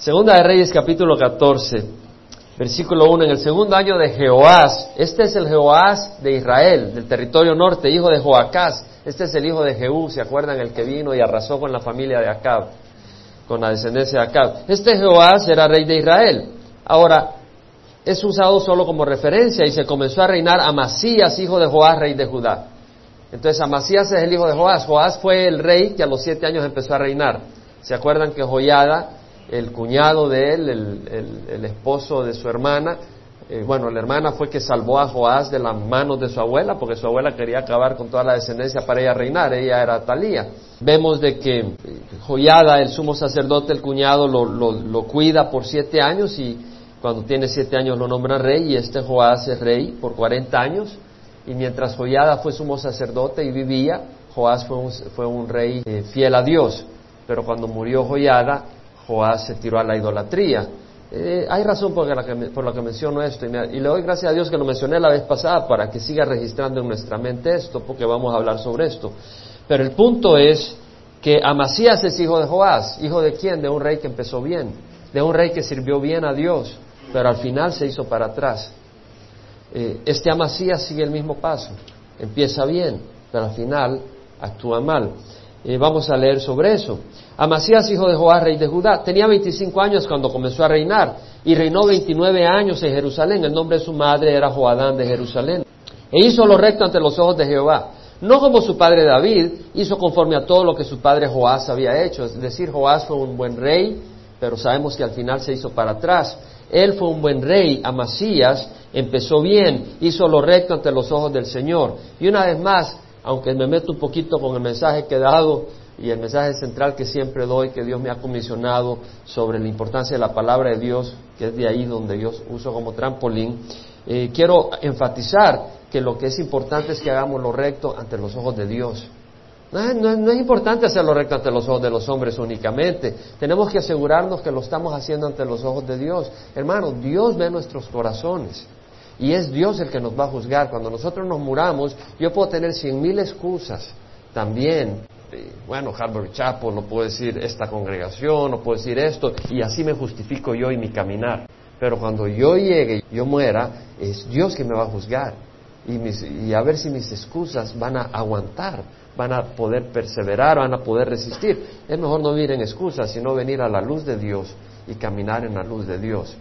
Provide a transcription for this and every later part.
Segunda de Reyes capítulo 14, versículo 1. En el segundo año de Jehoás, este es el Jehoás de Israel, del territorio norte, hijo de Joacás. Este es el hijo de Jehú, ¿se acuerdan? El que vino y arrasó con la familia de Acab, con la descendencia de Acab. Este Jehoás era rey de Israel. Ahora, es usado solo como referencia y se comenzó a reinar Amasías, hijo de Joás, rey de Judá. Entonces Amasías es el hijo de Joás. Joás fue el rey que a los siete años empezó a reinar. ¿Se acuerdan que Joyada el cuñado de él, el, esposo de su hermana, eh, bueno, la hermana fue que salvó a Joás de las manos de su abuela, porque su abuela quería acabar con toda la descendencia para ella reinar, ella era Talía. Vemos de que eh, Joyada, el sumo sacerdote, el cuñado, lo, lo, cuida por siete años y cuando tiene siete años lo nombra rey y este Joás es rey por cuarenta años y mientras Joyada fue sumo sacerdote y vivía, Joás fue un, fue un rey eh, fiel a Dios. Pero cuando murió Joyada, Joás se tiró a la idolatría. Eh, hay razón por la, que, por lo que menciono esto y, le doy gracias a Dios que lo mencioné la vez pasada para que siga registrando en nuestra mente esto, porque vamos a hablar sobre esto. Pero el punto es que Amasías es hijo de Joás. ¿Hijo de quién? De un rey que empezó bien, de un rey que sirvió bien a Dios, pero al final se hizo para atrás. Eh, este Amasías sigue el mismo paso, empieza bien, pero al final actúa mal. Eh, vamos a leer sobre eso. Amasías, hijo de Joás, rey de Judá, tenía 25 años cuando comenzó a reinar y reinó 29 años en Jerusalén. El nombre de su madre era Joadán de Jerusalén. E hizo lo recto ante los ojos de Jehová. No como su padre David, hizo conforme a todo lo que su padre Joás había hecho. Es decir, Joás fue un buen rey, pero sabemos que al final se hizo para atrás. Él fue un buen rey, Amasías, empezó bien, hizo lo recto ante los ojos del Señor. Y una vez más, aunque me meto un poquito con el mensaje que he dado y el mensaje central que siempre doy, que Dios me ha comisionado sobre la importancia de la palabra de Dios, que es de ahí donde Dios uso como trampolín, eh, quiero enfatizar que lo que es importante es que hagamos lo recto ante los ojos de Dios. No, no, es importante hacer lo recto ante los ojos de los hombres únicamente. Tenemos que asegurarnos que lo estamos haciendo ante los ojos de Dios. Hermano, Dios ve nuestros corazones. Y es Dios el que nos va a juzgar. Cuando nosotros nos muramos, yo puedo tener cien mil excusas también. Bueno, Harvard Chapel, no puedo decir esta congregación, no puedo decir esto, y así me justifico yo y mi caminar. Pero cuando yo llegue, yo muera, es Dios que me va a juzgar. Y, y a ver si mis excusas van a aguantar, van a poder perseverar, van a poder resistir. Es mejor no vivir en excusas, sino venir a la luz de Dios y caminar en la luz de Dios.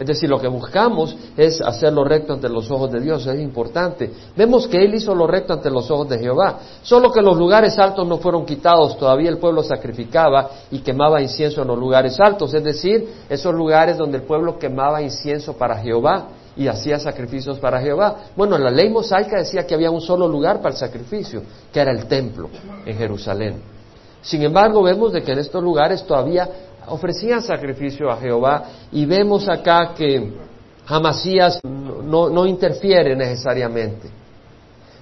Es decir, lo que buscamos es hacer lo recto ante los ojos de Dios, es importante. Vemos que Él hizo lo recto ante los ojos de Jehová, solo que los lugares altos no fueron quitados, todavía el pueblo sacrificaba y quemaba incienso en los lugares altos, es decir, esos lugares donde el pueblo quemaba incienso para Jehová y hacía sacrificios para Jehová. Bueno, la ley mosaica decía que había un solo lugar para el sacrificio, que era el templo en Jerusalén. Sin embargo, vemos de que en estos lugares todavía ofrecían sacrificio a Jehová y vemos acá que Amasías no, no interfiere necesariamente.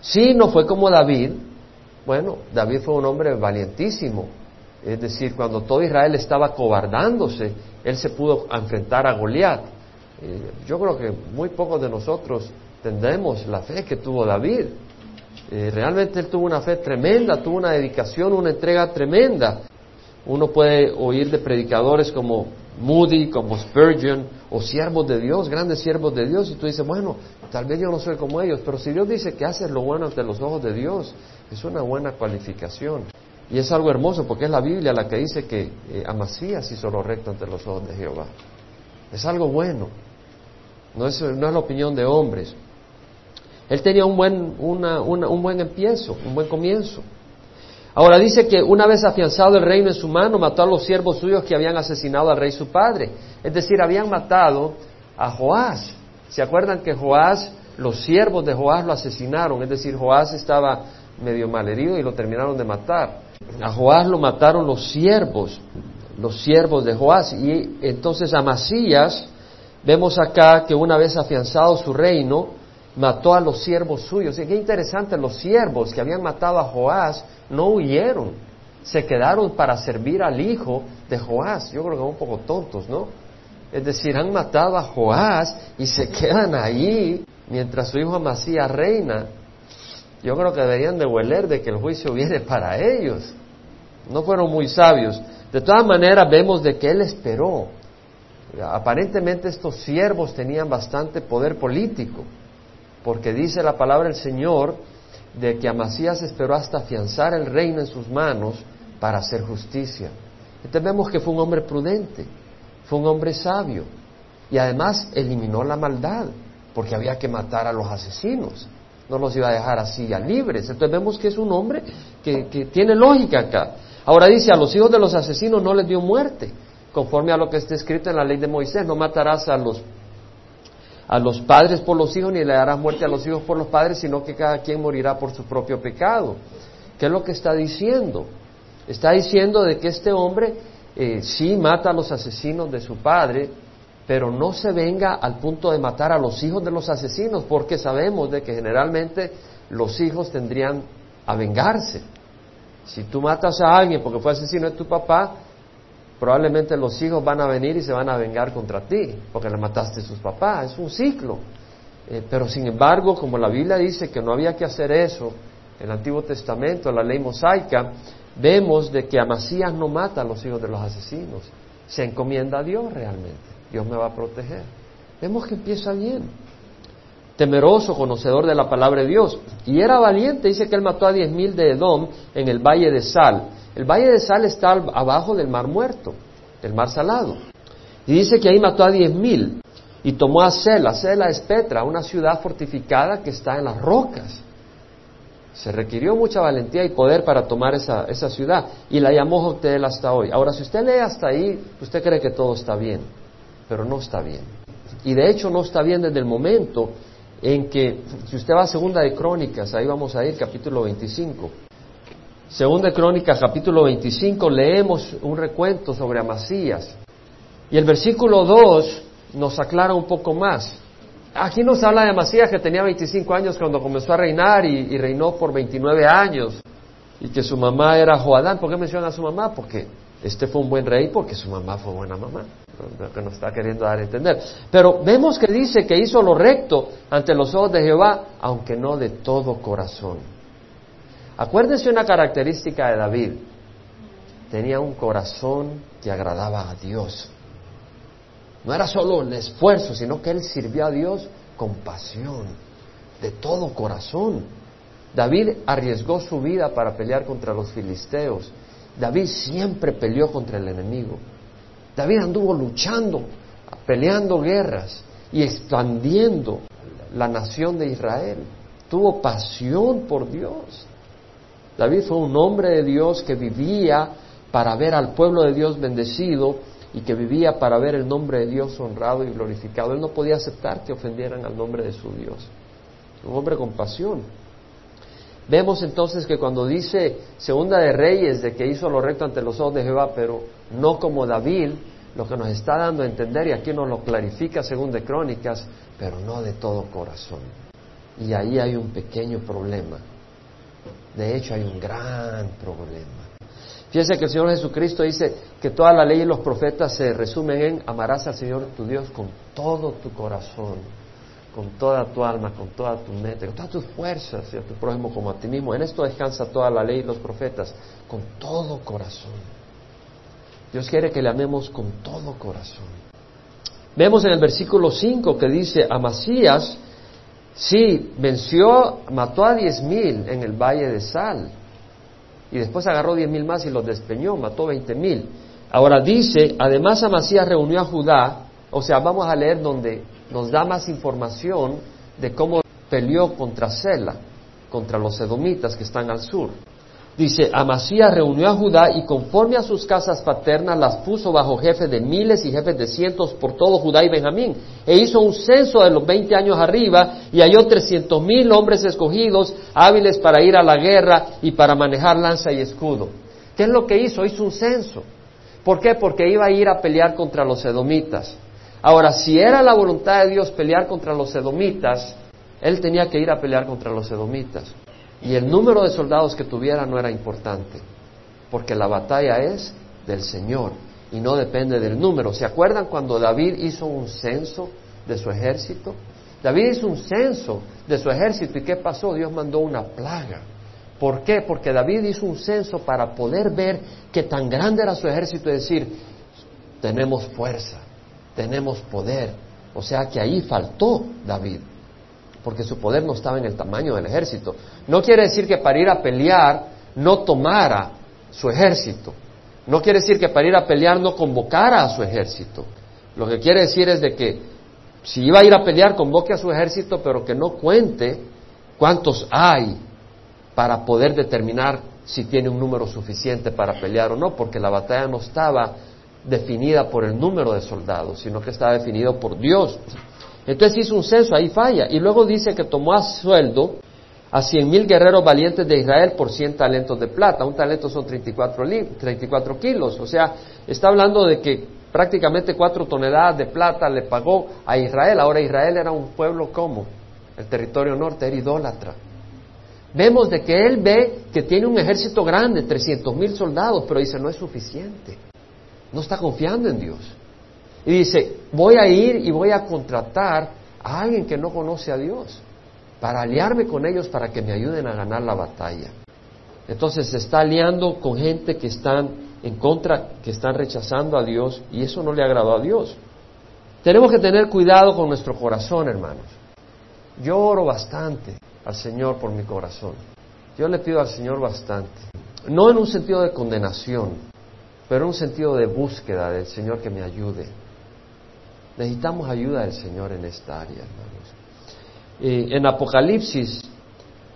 Sí, no fue como David. Bueno, David fue un hombre valientísimo. Es decir, cuando todo Israel estaba cobardándose, él se pudo enfrentar a Goliat. Eh, yo creo que muy pocos de nosotros tendremos la fe que tuvo David. Eh, realmente él tuvo una fe tremenda, tuvo una dedicación, una entrega tremenda. Uno puede oír de predicadores como Moody, como Spurgeon, o siervos de Dios, grandes siervos de Dios, y tú dices, bueno, tal vez yo no soy como ellos, pero si Dios dice que haces lo bueno ante los ojos de Dios, es una buena cualificación. Y es algo hermoso porque es la Biblia la que dice que eh, Amasías hizo lo recto ante los ojos de Jehová. Es algo bueno, no es, no es la opinión de hombres. Él tenía un buen, un buen empiezo, un buen comienzo. Ahora dice que una vez afianzado el reino en su mano, mató a los siervos suyos que habían asesinado al rey su padre. Es decir, habían matado a Joás. ¿Se acuerdan que Joás, los siervos de Joás lo asesinaron? Es decir, Joás estaba medio malherido y lo terminaron de matar. A Joás lo mataron los siervos, los siervos de Joás. Y entonces a Masías, vemos acá que una vez afianzado su reino, mató a los siervos suyos. Y qué interesante, los siervos que habían matado a Joás no huyeron, se quedaron para servir al hijo de Joás. Yo creo que son un poco tontos, ¿no? Es decir, han matado a Joás y se quedan ahí mientras su hijo Amasías reina. Yo creo que deberían de hueler de que el juicio viene para ellos. No fueron muy sabios. De todas maneras, vemos de que él esperó. Aparentemente estos siervos tenían bastante poder político, porque dice la palabra del Señor de que Amasías esperó hasta afianzar el reino en sus manos para hacer justicia. Entonces vemos que fue un hombre prudente, fue un hombre sabio y además eliminó la maldad, porque había que matar a los asesinos, no los iba a dejar así ya libres. Entonces vemos que es un hombre que, que tiene lógica acá. Ahora dice, a los hijos de los asesinos no les dio muerte, conforme a lo que está escrito en la ley de Moisés, no matarás a los a los padres por los hijos, ni le darás muerte a los hijos por los padres, sino que cada quien morirá por su propio pecado. ¿Qué es lo que está diciendo? Está diciendo de que este hombre eh, sí mata a los asesinos de su padre, pero no se venga al punto de matar a los hijos de los asesinos, porque sabemos de que generalmente los hijos tendrían a vengarse. Si tú matas a alguien porque fue asesino de tu papá, probablemente los hijos van a venir y se van a vengar contra ti, porque le mataste a sus papás. Es un ciclo. Eh, pero sin embargo, como la Biblia dice que no había que hacer eso, en el Antiguo Testamento, en la ley mosaica, vemos de que Amasías no mata a los hijos de los asesinos, se encomienda a Dios realmente. Dios me va a proteger. Vemos que empieza bien. Temeroso, conocedor de la palabra de Dios. Y era valiente, dice que él mató a diez mil de Edom en el valle de Sal. El valle de Sal está abajo del mar muerto, del mar salado. Y dice que ahí mató a diez mil y tomó a Sela. Sela es Petra, una ciudad fortificada que está en las rocas. Se requirió mucha valentía y poder para tomar esa, ciudad y la llamó Jotel hasta hoy. Ahora, si usted lee hasta ahí, usted cree que todo está bien, pero no está bien. Y de hecho no está bien desde el momento en que, si usted va a Segunda de Crónicas, ahí vamos a ir, capítulo 25. Segunda Crónica, capítulo 25, leemos un recuento sobre Amasías. Y el versículo 2 nos aclara un poco más. Aquí nos habla de Amasías que tenía 25 años cuando comenzó a reinar y, reinó por 29 años. Y que su mamá era Joadán. ¿Por qué menciona a su mamá? Porque este fue un buen rey porque su mamá fue buena mamá. Lo que nos está queriendo dar a entender. Pero vemos que dice que hizo lo recto ante los ojos de Jehová, aunque no de todo corazón. Acuérdense una característica de David. Tenía un corazón que agradaba a Dios. No era solo el esfuerzo, sino que él sirvió a Dios con pasión, de todo corazón. David arriesgó su vida para pelear contra los filisteos. David siempre peleó contra el enemigo. David anduvo luchando, peleando guerras y expandiendo la nación de Israel. Tuvo pasión por Dios. David fue un hombre de Dios que vivía para ver al pueblo de Dios bendecido y que vivía para ver el nombre de Dios honrado y glorificado. Él no podía aceptar que ofendieran al nombre de su Dios. Un hombre con pasión. Vemos entonces que cuando dice Segunda de Reyes de que hizo lo recto ante los ojos de Jehová, pero no como David, lo que nos está dando a entender, y aquí nos lo clarifica según de Crónicas, pero no de todo corazón. Y ahí hay un pequeño problema. De hecho, hay un gran problema. Fíjense que el Señor Jesucristo dice que toda la ley y los profetas se resumen en amarás al Señor tu Dios con todo tu corazón, con toda tu alma, con toda tu mente, con todas tus fuerzas y a tu prójimo como a ti mismo. En esto descansa toda la ley y los profetas, con todo corazón. Dios quiere que le amemos con todo corazón. Vemos en el versículo 5 que dice, Amasías Sí, venció, mató a diez mil en el valle de Sal. Y después agarró diez mil más y los despeñó, mató veinte mil. Ahora dice, además Amasías reunió a Judá, o sea, vamos a leer donde nos da más información de cómo peleó contra Sela, contra los edomitas que están al sur. Dice, Amasías reunió a Judá y conforme a sus casas paternas las puso bajo jefes de miles y jefes de cientos por todo Judá y Benjamín. E hizo un censo de los veinte años arriba y halló trescientos mil hombres escogidos, hábiles para ir a la guerra y para manejar lanza y escudo. ¿Qué es lo que hizo? Hizo un censo. ¿Por qué? Porque iba a ir a pelear contra los edomitas. Ahora, si era la voluntad de Dios pelear contra los edomitas, él tenía que ir a pelear contra los edomitas. Y el número de soldados que tuviera no era importante, porque la batalla es del Señor y no depende del número. ¿Se acuerdan cuando David hizo un censo de su ejército? David hizo un censo de su ejército y ¿qué pasó? Dios mandó una plaga ¿Por qué? Porque David hizo un censo para poder ver que tan grande era su ejército y decir, tenemos fuerza, tenemos poder. O sea que ahí faltó David, porque su poder no estaba en el tamaño del ejército. No quiere decir que para ir a pelear no tomara su ejército. No quiere decir que para ir a pelear no convocara a su ejército. Lo que quiere decir es de que si iba a ir a pelear, convoque a su ejército, pero que no cuente cuántos hay para poder determinar si tiene un número suficiente para pelear o no, porque la batalla no estaba definida por el número de soldados, sino que estaba definido por Dios. Entonces hizo un censo, ahí falla. Y luego dice que tomó a sueldo a cien mil guerreros valientes de Israel por cien talentos de plata. Un talento son 34, 34 kilos. O sea, está hablando de que prácticamente cuatro toneladas de plata le pagó a Israel. Ahora Israel era un pueblo como el territorio norte, era idólatra. Vemos de que él ve que tiene un ejército grande, 300 mil soldados, pero dice, no es suficiente. No está confiando en Dios. Y dice, voy a ir y voy a contratar a alguien que no conoce a Dios para aliarme con ellos para que me ayuden a ganar la batalla. Entonces se está aliando con gente que están en contra, que están rechazando a Dios y eso no le agradó a Dios. Tenemos que tener cuidado con nuestro corazón, hermanos. Yo oro bastante al Señor por mi corazón. Yo le pido al Señor bastante. No en un sentido de condenación, pero en un sentido de búsqueda del Señor que me ayude. Necesitamos ayuda del Señor en esta área. Eh, en Apocalipsis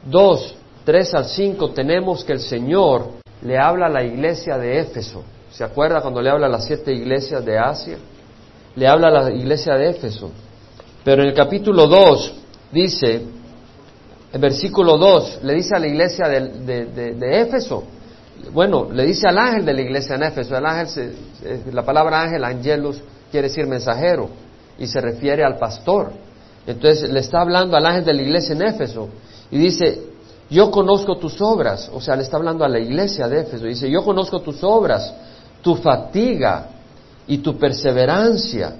2, 3 al 5 tenemos que el Señor le habla a la iglesia de Éfeso. ¿Se acuerda cuando le habla a las siete iglesias de Asia? Le habla a la iglesia de Éfeso. Pero en el capítulo 2 dice, en versículo 2, le dice a la iglesia de, Éfeso, bueno, le dice al ángel de la iglesia en Éfeso, el ángel, la palabra ángel, angelus, quiere decir mensajero, y se refiere al pastor. Entonces le está hablando al ángel de la iglesia en Éfeso, y dice, yo conozco tus obras, o sea, le está hablando a la iglesia de Éfeso, dice, yo conozco tus obras, tu fatiga y tu perseverancia.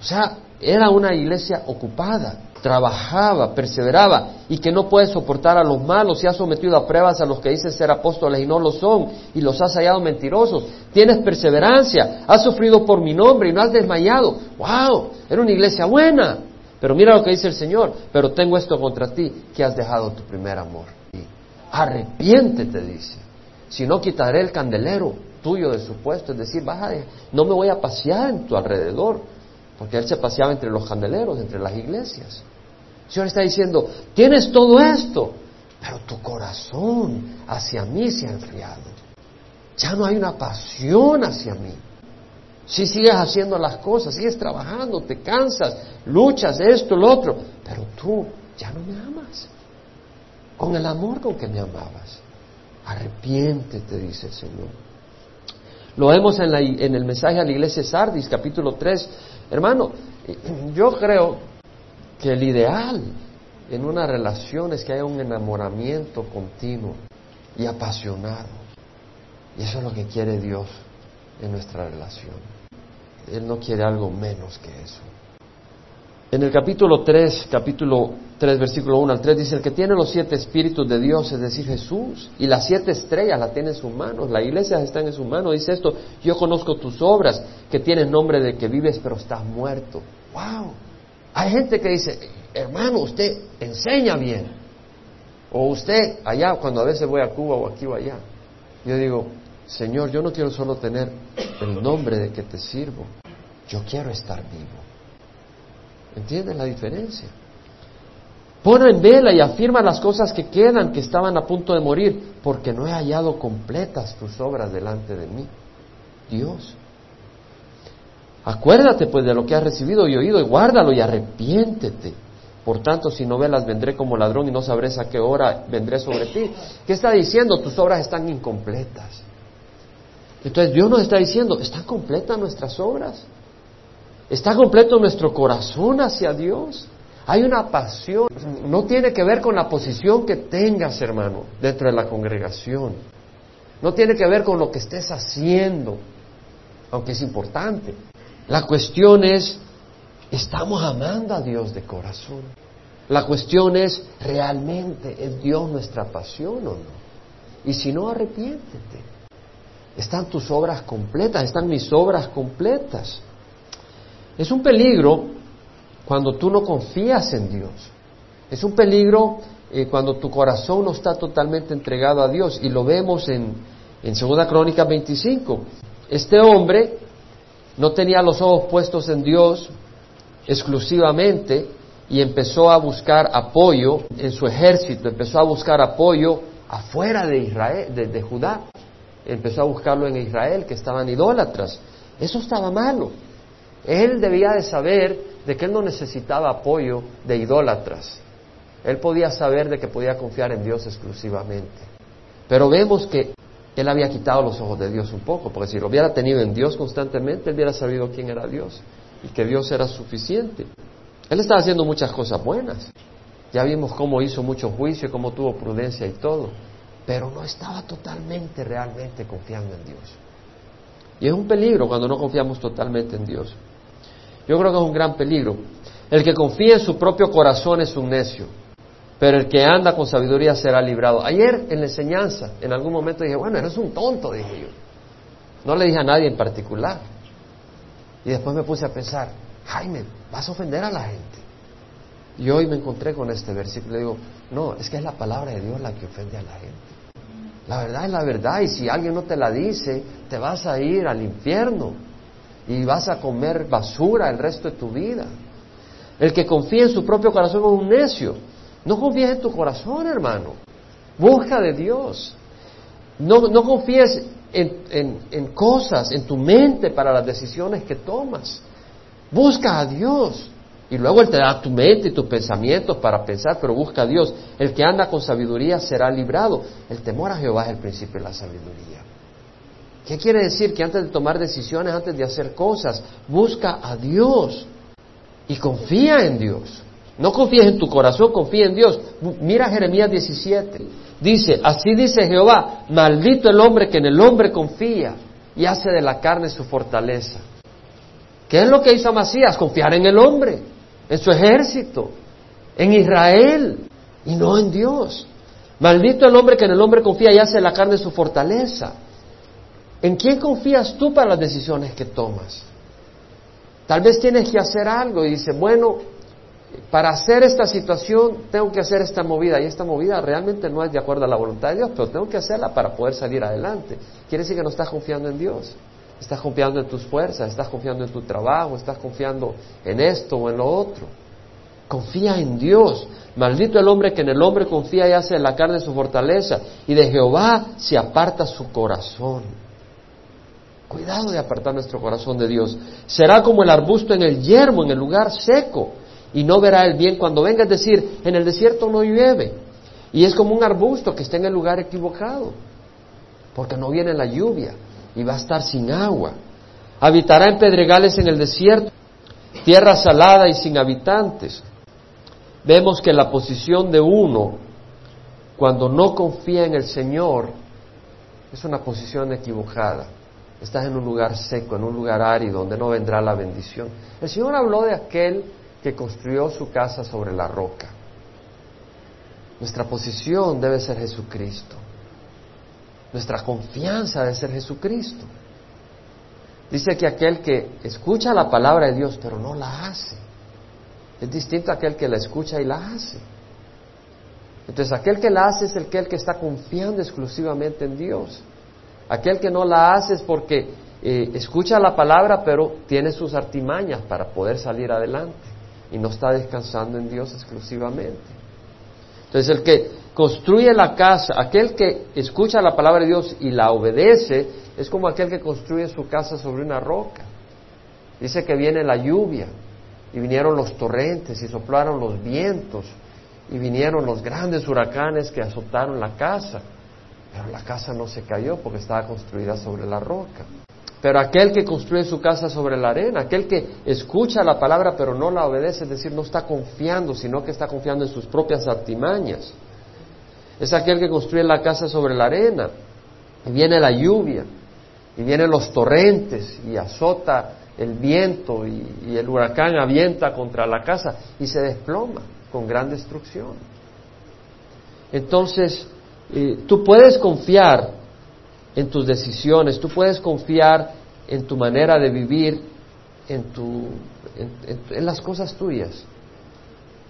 O sea, era una iglesia ocupada trabajaba, perseveraba y que no puede soportar a los malos y ha sometido a pruebas a los que dicen ser apóstoles y no lo son y los has hallado mentirosos. Tienes perseverancia, has sufrido por mi nombre y no has desmayado. ¡Wow! Era una iglesia buena. Pero mira lo que dice el Señor, pero tengo esto contra ti, que has dejado tu primer amor. Y arrepiéntete, dice. Si no quitaré el candelero tuyo de su puesto, es decir, baja no me voy a pasear en tu alrededor porque él se paseaba entre los candeleros, entre las iglesias. El Señor está diciendo, tienes todo esto, pero tu corazón hacia mí se ha enfriado. Ya no hay una pasión hacia mí. Si sigues haciendo las cosas, sigues trabajando, te cansas, luchas, esto, lo otro, pero tú ya no me amas. Con el amor con que me amabas. Arrepiéntete, dice el Señor. Lo vemos en, el mensaje a la iglesia Sardis, capítulo 3, Hermano, yo creo que el ideal en una relación es que haya un enamoramiento continuo y apasionado. Y eso es lo que quiere Dios en nuestra relación. Él no quiere algo menos que eso. En el capítulo 3, capítulo 3, versículo 1 al 3 dice, el que tiene los siete espíritus de Dios, es decir, Jesús, y las siete estrellas la tiene en sus manos, la iglesia está en su mano, dice esto, yo conozco tus obras, que tienen nombre de que vives pero estás muerto. ¡Wow! Hay gente que dice, hermano, usted enseña bien, o usted allá, cuando a veces voy a Cuba o aquí o allá, yo digo, Señor, yo no quiero solo tener el nombre de que te sirvo, yo quiero estar vivo. ¿Entienden la diferencia? Pone en vela y afirma las cosas que quedan, que estaban a punto de morir, porque no he hallado completas tus obras delante de mí. Dios. Acuérdate pues de lo que has recibido y oído y guárdalo y arrepiéntete. Por tanto, si no velas, vendré como ladrón y no sabrás a qué hora vendré sobre ti. ¿Qué está diciendo? Tus obras están incompletas. Entonces Dios nos está diciendo, ¿están completas nuestras obras? ¿Está completo nuestro corazón hacia Dios? Hay una pasión. No tiene que ver con la posición que tengas, hermano, dentro de la congregación. No tiene que ver con lo que estés haciendo, aunque es importante. La cuestión es, ¿estamos amando a Dios de corazón? La cuestión es, ¿realmente es Dios nuestra pasión o no? Y si no, arrepiéntete. Están tus obras completas, están mis obras completas. Es un peligro cuando tú no confías en Dios. Es un peligro eh, cuando tu corazón no está totalmente entregado a Dios. Y lo vemos en, 2 Crónica 25. Este hombre no tenía los ojos puestos en Dios exclusivamente y empezó a buscar apoyo en su ejército, empezó a buscar apoyo afuera de Israel, de, Judá, empezó a buscarlo en Israel, que estaban idólatras. Eso estaba malo. Él debía de saber de que él no necesitaba apoyo de idólatras. Él podía saber de que podía confiar en Dios exclusivamente. Pero vemos que él había quitado los ojos de Dios un poco, porque si lo hubiera tenido en Dios constantemente, él hubiera sabido quién era Dios y que Dios era suficiente. Él estaba haciendo muchas cosas buenas. Ya vimos cómo hizo mucho juicio, cómo tuvo prudencia y todo, pero no estaba totalmente, realmente confiando en Dios. Y es un peligro cuando no confiamos totalmente en Dios. Yo creo que es un gran peligro. El que confía en su propio corazón es un necio, pero el que anda con sabiduría será librado. Ayer en la enseñanza, en algún momento dije, bueno, eres un tonto, dije yo. No le dije a nadie en particular. Y después me puse a pensar, Jaime, vas a ofender a la gente. Y hoy me encontré con este versículo y digo, no, es que es la palabra de Dios la que ofende a la gente. La verdad es la verdad y si alguien no te la dice, te vas a ir al infierno y vas a comer basura el resto de tu vida. El que confía en su propio corazón es un necio. No confíes en tu corazón, hermano. Busca de Dios. No, no confíes en, en cosas, en tu mente para las decisiones que tomas. Busca a Dios. Y luego Él te da tu mente y tus pensamientos para pensar, pero busca a Dios. El que anda con sabiduría será librado. El temor a Jehová es el principio de la sabiduría. ¿Qué quiere decir? Que antes de tomar decisiones, antes de hacer cosas, busca a Dios y confía en Dios. No confíes en tu corazón, confía en Dios. Mira Jeremías 17. Dice, así dice Jehová, maldito el hombre que en el hombre confía y hace de la carne su fortaleza. ¿Qué es lo que hizo Amasías? Confiar en el hombre en su ejército, en Israel y no en Dios. Maldito el hombre que en el hombre confía y hace la carne su fortaleza. ¿En quién confías tú para las decisiones que tomas? Tal vez tienes que hacer algo y dices, bueno, para hacer esta situación tengo que hacer esta movida y esta movida realmente no es de acuerdo a la voluntad de Dios, pero tengo que hacerla para poder salir adelante. Quiere decir que no estás confiando en Dios. Estás confiando en tus fuerzas, estás confiando en tu trabajo, estás confiando en esto o en lo otro. Confía en Dios. Maldito el hombre que en el hombre confía y hace de la carne su fortaleza. Y de Jehová se aparta su corazón. Cuidado de apartar nuestro corazón de Dios. Será como el arbusto en el yermo, en el lugar seco. Y no verá el bien cuando venga. Es decir, en el desierto no llueve. Y es como un arbusto que está en el lugar equivocado. Porque no viene la lluvia y va a estar sin agua. Habitará en pedregales en el desierto, tierra salada y sin habitantes. Vemos que la posición de uno, cuando no confía en el Señor, es una posición equivocada. Estás en un lugar seco, en un lugar árido, donde no vendrá la bendición. El Señor habló de aquel que construyó su casa sobre la roca. Nuestra posición debe ser Jesucristo. Nuestra confianza debe ser Jesucristo. Dice que aquel que escucha la palabra de Dios pero no la hace, es distinto a aquel que la escucha y la hace. Entonces aquel que la hace es aquel que está confiando exclusivamente en Dios. Aquel que no la hace es porque eh, escucha la palabra pero tiene sus artimañas para poder salir adelante y no está descansando en Dios exclusivamente. Entonces el que construye la casa, aquel que escucha la palabra de Dios y la obedece, es como aquel que construye su casa sobre una roca. Dice que viene la lluvia y vinieron los torrentes y soplaron los vientos y vinieron los grandes huracanes que azotaron la casa. Pero la casa no se cayó porque estaba construida sobre la roca. Pero aquel que construye su casa sobre la arena, aquel que escucha la palabra pero no la obedece, es decir, no está confiando, sino que está confiando en sus propias artimañas es aquel que construye la casa sobre la arena. Y viene la lluvia, y vienen los torrentes, y azota el viento, y, el huracán avienta contra la casa, y se desploma. con gran destrucción. Entonces, eh, tú puedes confiar en tus decisiones, tú puedes confiar en tu manera de vivir, en, tu, en las cosas tuyas,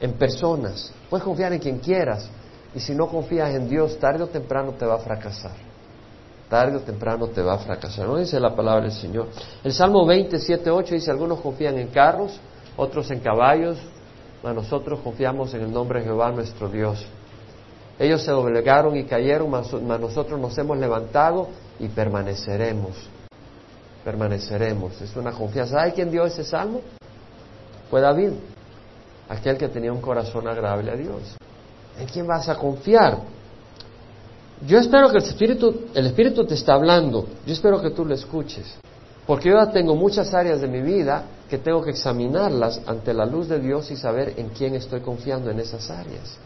en personas. Puedes confiar en quien quieras. Y si no confías en Dios, tarde o temprano te va a fracasar. Tarde o temprano te va a fracasar. No dice la palabra del Señor. El Salmo 27, 8 dice, algunos confían en carros, otros en caballos, mas nosotros confiamos en el nombre de Jehová nuestro Dios. Ellos se doblegaron y cayeron, mas, nosotros nos hemos levantado y permaneceremos. Permaneceremos. Es una confianza. ¿Hay quien dio ese salmo? Fue David, aquel que tenía un corazón agradable a Dios. ¿En quién vas a confiar? Yo espero que el Espíritu, el Espíritu te está hablando. Yo espero que tú lo escuches. Porque yo tengo muchas áreas de mi vida que tengo que examinarlas ante la luz de Dios y saber en quién estoy confiando en esas áreas.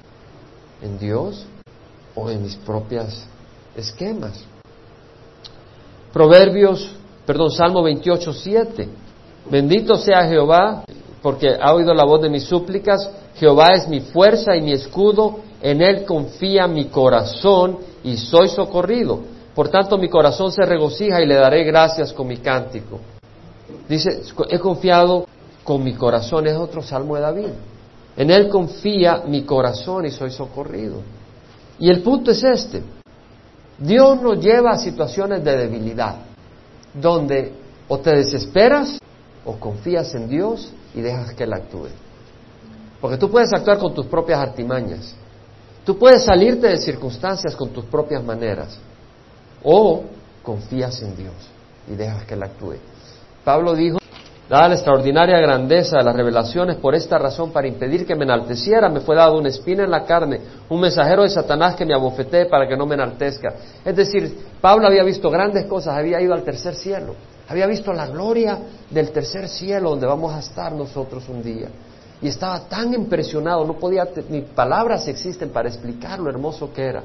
¿En Dios o en mis propias esquemas? Proverbios, perdón, Salmo 28, 7. Bendito sea Jehová, porque ha oído la voz de mis súplicas. Jehová es mi fuerza y mi escudo, en él confía mi corazón y soy socorrido. Por tanto, mi corazón se regocija y le daré gracias con mi cántico. Dice, he confiado con mi corazón, es otro salmo de David. En él confía mi corazón y soy socorrido. Y el punto es este. Dios nos lleva a situaciones de debilidad, donde o te desesperas o confías en Dios y dejas que Él actúe. Porque tú puedes actuar con tus propias artimañas. Tú puedes salirte de circunstancias con tus propias maneras. O confías en Dios y dejas que Él actúe. Pablo dijo, dada la extraordinaria grandeza de las revelaciones, por esta razón, para impedir que me enalteciera, me fue dado una espina en la carne, un mensajero de Satanás que me abofetee para que no me enaltezca. Es decir, Pablo había visto grandes cosas, había ido al tercer cielo, había visto la gloria del tercer cielo donde vamos a estar nosotros un día. Y estaba tan impresionado, no podía, ni palabras existen para explicar lo hermoso que era.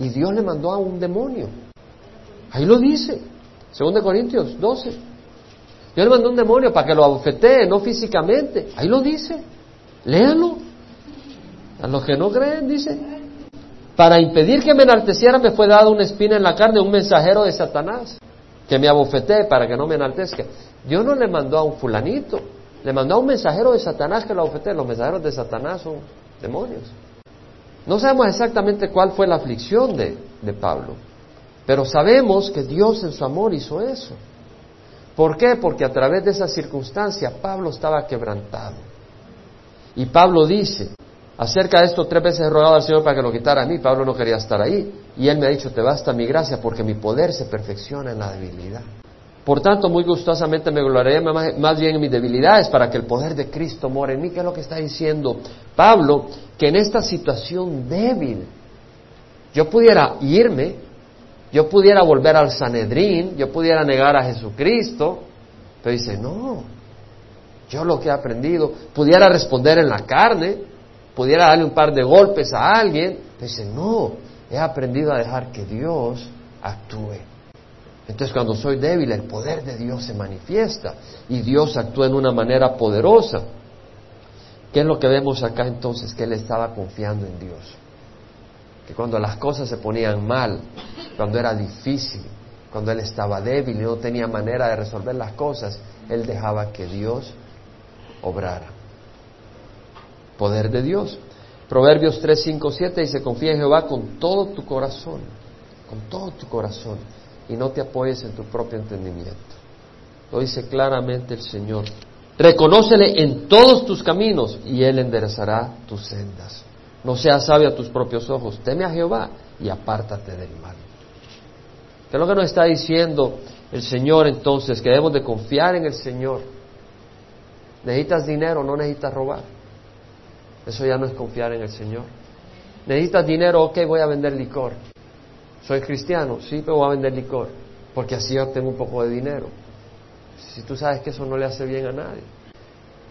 Y Dios le mandó a un demonio. Ahí lo dice, 2 Corintios 12. Dios le mandó un demonio para que lo abofetee, no físicamente. Ahí lo dice. Léanlo. A los que no creen, dice. Para impedir que me enalteciera me fue dado una espina en la carne, un mensajero de Satanás, que me abofetee para que no me enaltezca. Dios no le mandó a un fulanito, le mandó a un mensajero de Satanás que lo abofetee. Los mensajeros de Satanás son demonios. No sabemos exactamente cuál fue la aflicción de, de Pablo, pero sabemos que Dios en su amor hizo eso. ¿Por qué? Porque a través de esa circunstancia Pablo estaba quebrantado. Y Pablo dice, acerca de esto tres veces he rogado al Señor para que lo quitara a mí, Pablo no quería estar ahí. Y él me ha dicho, te basta mi gracia porque mi poder se perfecciona en la debilidad. Por tanto, muy gustosamente me gloriaré más bien en mis debilidades para que el poder de Cristo more en mí. ¿Qué es lo que está diciendo Pablo? Que en esta situación débil yo pudiera irme, yo pudiera volver al Sanedrín, yo pudiera negar a Jesucristo, pero dice, no, yo lo que he aprendido, pudiera responder en la carne, pudiera darle un par de golpes a alguien, pero dice, no, he aprendido a dejar que Dios actúe. Entonces cuando soy débil, el poder de Dios se manifiesta y Dios actúa en una manera poderosa. ¿Qué es lo que vemos acá entonces? Que él estaba confiando en Dios cuando las cosas se ponían mal, cuando era difícil, cuando él estaba débil y no tenía manera de resolver las cosas, él dejaba que Dios obrara. Poder de Dios. Proverbios 3, 5, 7 dice, confía en Jehová con todo tu corazón, con todo tu corazón, y no te apoyes en tu propio entendimiento. Lo dice claramente el Señor. Reconócele en todos tus caminos y Él enderezará tus sendas. No seas sabio a tus propios ojos. Teme a Jehová y apártate del mal. ¿Qué es lo que nos está diciendo el Señor entonces? Que debemos de confiar en el Señor. ¿Necesitas dinero? No necesitas robar. Eso ya no es confiar en el Señor. ¿Necesitas dinero? Ok, voy a vender licor. ¿Soy cristiano? Sí, pero voy a vender licor. Porque así obtengo un poco de dinero. Si tú sabes que eso no le hace bien a nadie.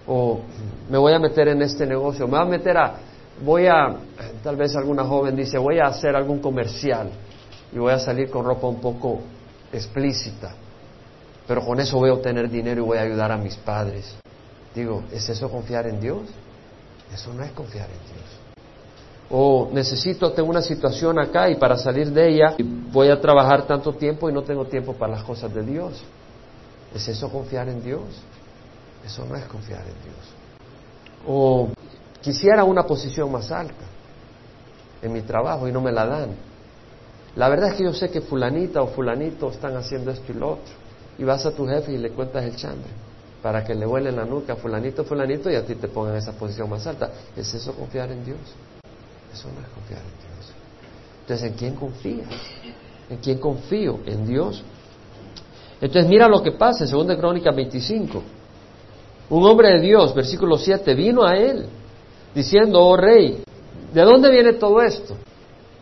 O me voy a meter en este negocio. Me voy a meter a, voy a, tal vez alguna joven dice, voy a hacer algún comercial y voy a salir con ropa un poco explícita, pero con eso voy a obtener dinero y voy a ayudar a mis padres. Digo, ¿es eso confiar en Dios? Eso no es confiar en Dios. O necesito, tengo una situación acá y para salir de ella voy a trabajar tanto tiempo y no tengo tiempo para las cosas de Dios. ¿Es eso confiar en Dios? Eso no es confiar en Dios. O quisiera una posición más alta en mi trabajo y no me la dan. La verdad es que yo sé que fulanita o fulanito están haciendo esto y lo otro. Y vas a tu jefe y le cuentas el chambre para que le huele la nuca fulanito, fulanito y a ti te pongan esa posición más alta. ¿Es eso confiar en Dios? Eso no es confiar en Dios. Entonces, ¿en quién confías? ¿En quién confío? ¿En Dios? Entonces, mira lo que pasa en 2 Crónicas 25. Un hombre de Dios, versículo 7, vino a él diciendo, oh rey, ¿de dónde viene todo esto?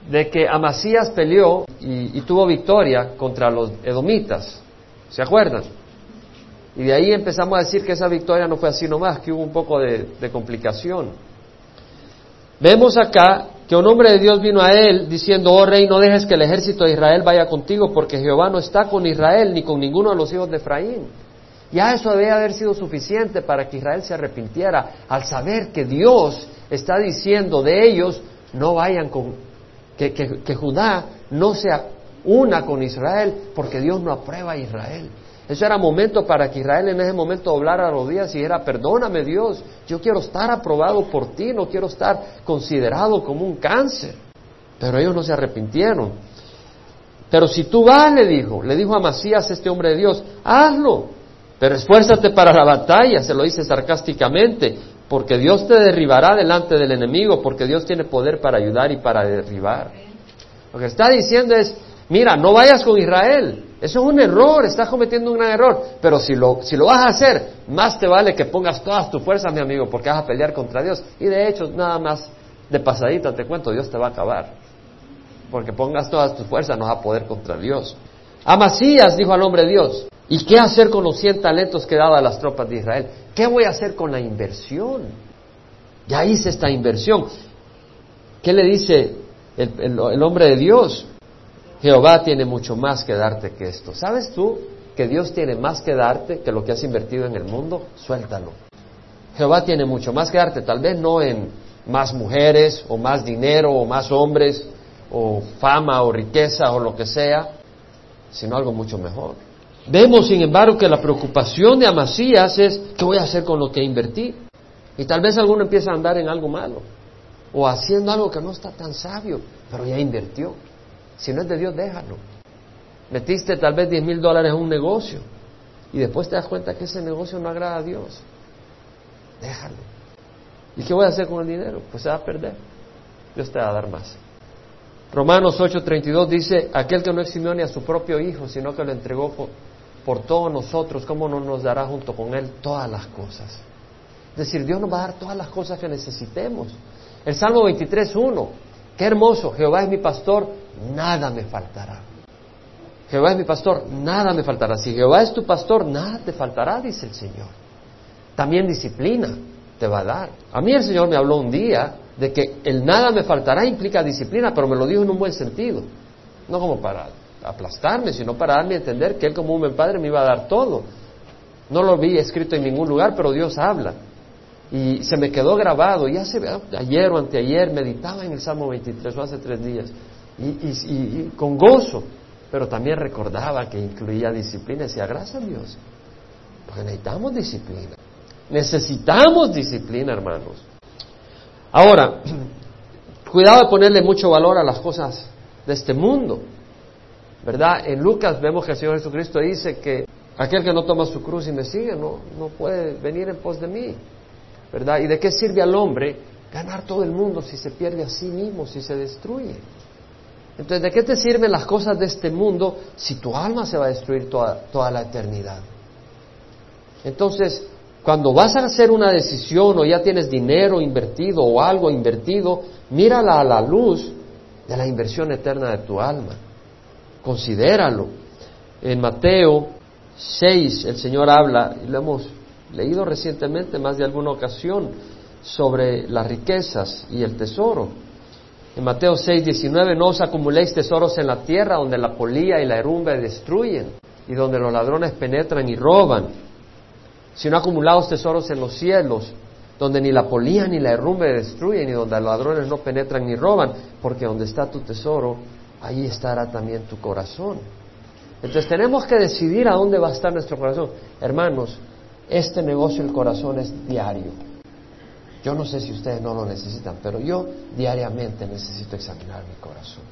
De que Amasías peleó y, tuvo victoria contra los edomitas. ¿Se acuerdan? Y de ahí empezamos a decir que esa victoria no fue así nomás, que hubo un poco de, de complicación. Vemos acá que un hombre de Dios vino a él diciendo, oh rey, no dejes que el ejército de Israel vaya contigo, porque Jehová no está con Israel ni con ninguno de los hijos de Efraín. Ya eso debe haber sido suficiente para que Israel se arrepintiera al saber que Dios está diciendo de ellos, no vayan con, que, Judá no sea una con Israel, porque Dios no aprueba a Israel. Eso era momento para que Israel en ese momento doblara los días y dijera, perdóname Dios, yo quiero estar aprobado por ti, no quiero estar considerado como un cáncer. Pero ellos no se arrepintieron. Pero si tú vas, le dijo, le dijo a Masías, este hombre de Dios, hazlo, pero esfuérzate para la batalla, se lo dice sarcásticamente, porque Dios te derribará delante del enemigo, porque Dios tiene poder para ayudar y para derribar. Lo que está diciendo es, mira, no vayas con Israel, eso es un error, estás cometiendo un gran error. Pero si lo, si lo vas a hacer, más te vale que pongas todas tus fuerzas, mi amigo, porque vas a pelear contra Dios. Y de hecho, nada más de pasadita te cuento, Dios te va a acabar. Porque pongas todas tus fuerzas, no vas a poder contra Dios. Amasías dijo al hombre de Dios, ¿y qué hacer con los cien talentos que daba a las tropas de Israel? ¿Qué voy a hacer con la inversión? Ya hice esta inversión. ¿Qué le dice el hombre de Dios? Jehová tiene mucho más que darte que esto. ¿Sabes tú que Dios tiene más que darte que lo que has invertido en el mundo? Suéltalo. Jehová tiene mucho más que darte, tal vez no en más mujeres o más dinero o más hombres o fama o riqueza o lo que sea, sino algo mucho mejor. Vemos, sin embargo, que la preocupación de Amasías es, ¿qué voy a hacer con lo que invertí? Y tal vez alguno empieza a andar en algo malo o haciendo algo que no está tan sabio, pero ya invirtió. Si no es de Dios, déjalo. Metiste tal vez 10 mil dólares en un negocio y después te das cuenta que ese negocio no agrada a Dios. Déjalo. ¿Y qué voy a hacer con el dinero? Pues se va a perder. Dios te va a dar más. Romanos 8:32 dice, aquel que no eximió ni a su propio Hijo, sino que lo entregó por, por todos nosotros, ¿cómo no nos dará junto con Él todas las cosas? Es decir, Dios nos va a dar todas las cosas que necesitemos. El Salmo 23.1, qué hermoso, Jehová es mi pastor, nada me faltará. Jehová es mi pastor, nada me faltará. Si Jehová es tu pastor, nada te faltará, dice el Señor. También disciplina te va a dar. A mí el Señor me habló un día de que el nada me faltará implica disciplina, pero me lo dijo en un buen sentido. No como para aplastarme, sino para darme a entender que Él como un buen padre me iba a dar todo. No lo vi escrito en ningún lugar, pero Dios habla. Y se me quedó grabado. Y hace, ayer o anteayer meditaba en el Salmo 23 o hace tres días y, con gozo, pero también recordaba que incluía disciplina y decía, gracias a Dios, porque necesitamos disciplina. Necesitamos disciplina, hermanos. Ahora, cuidado de ponerle mucho valor a las cosas de este mundo. ¿Verdad? En Lucas vemos que el Señor Jesucristo dice que aquel que no toma su cruz y me sigue no, no puede venir en pos de mí. ¿Verdad? ¿Y de qué sirve al hombre ganar todo el mundo si se pierde a sí mismo, si se destruye? Entonces, ¿de qué te sirven las cosas de este mundo si tu alma se va a destruir toda, toda la eternidad? Entonces, cuando vas a hacer una decisión o ya tienes dinero invertido o algo invertido, mírala a la luz de la inversión eterna de tu alma. Considéralo. En Mateo 6 el Señor habla, y lo hemos leído recientemente más de alguna ocasión, sobre las riquezas y el tesoro. En Mateo 6, 19, no os acumuléis tesoros en la tierra donde la polía y la herrumbre destruyen y donde los ladrones penetran y roban, sino acumulaos tesoros en los cielos, donde ni la polía ni la herrumbre destruyen, y donde los ladrones no penetran ni roban, porque donde está tu tesoro, ahí estará también tu corazón. Entonces tenemos que decidir a dónde va a estar nuestro corazón. Hermanos, este negocio del corazón es diario. Yo no sé si ustedes no lo necesitan, pero yo diariamente necesito examinar mi corazón.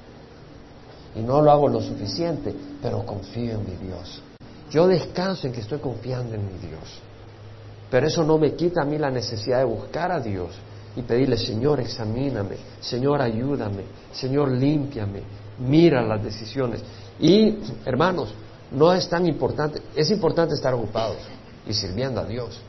Y no lo hago lo suficiente, pero confío en mi Dios. Yo descanso en que estoy confiando en mi Dios. Pero eso no me quita a mí la necesidad de buscar a Dios y pedirle, Señor, examíname, Señor, ayúdame, Señor, límpiame, mira las decisiones. Y, hermanos, no es tan importante, es importante estar ocupados y sirviendo a Dios.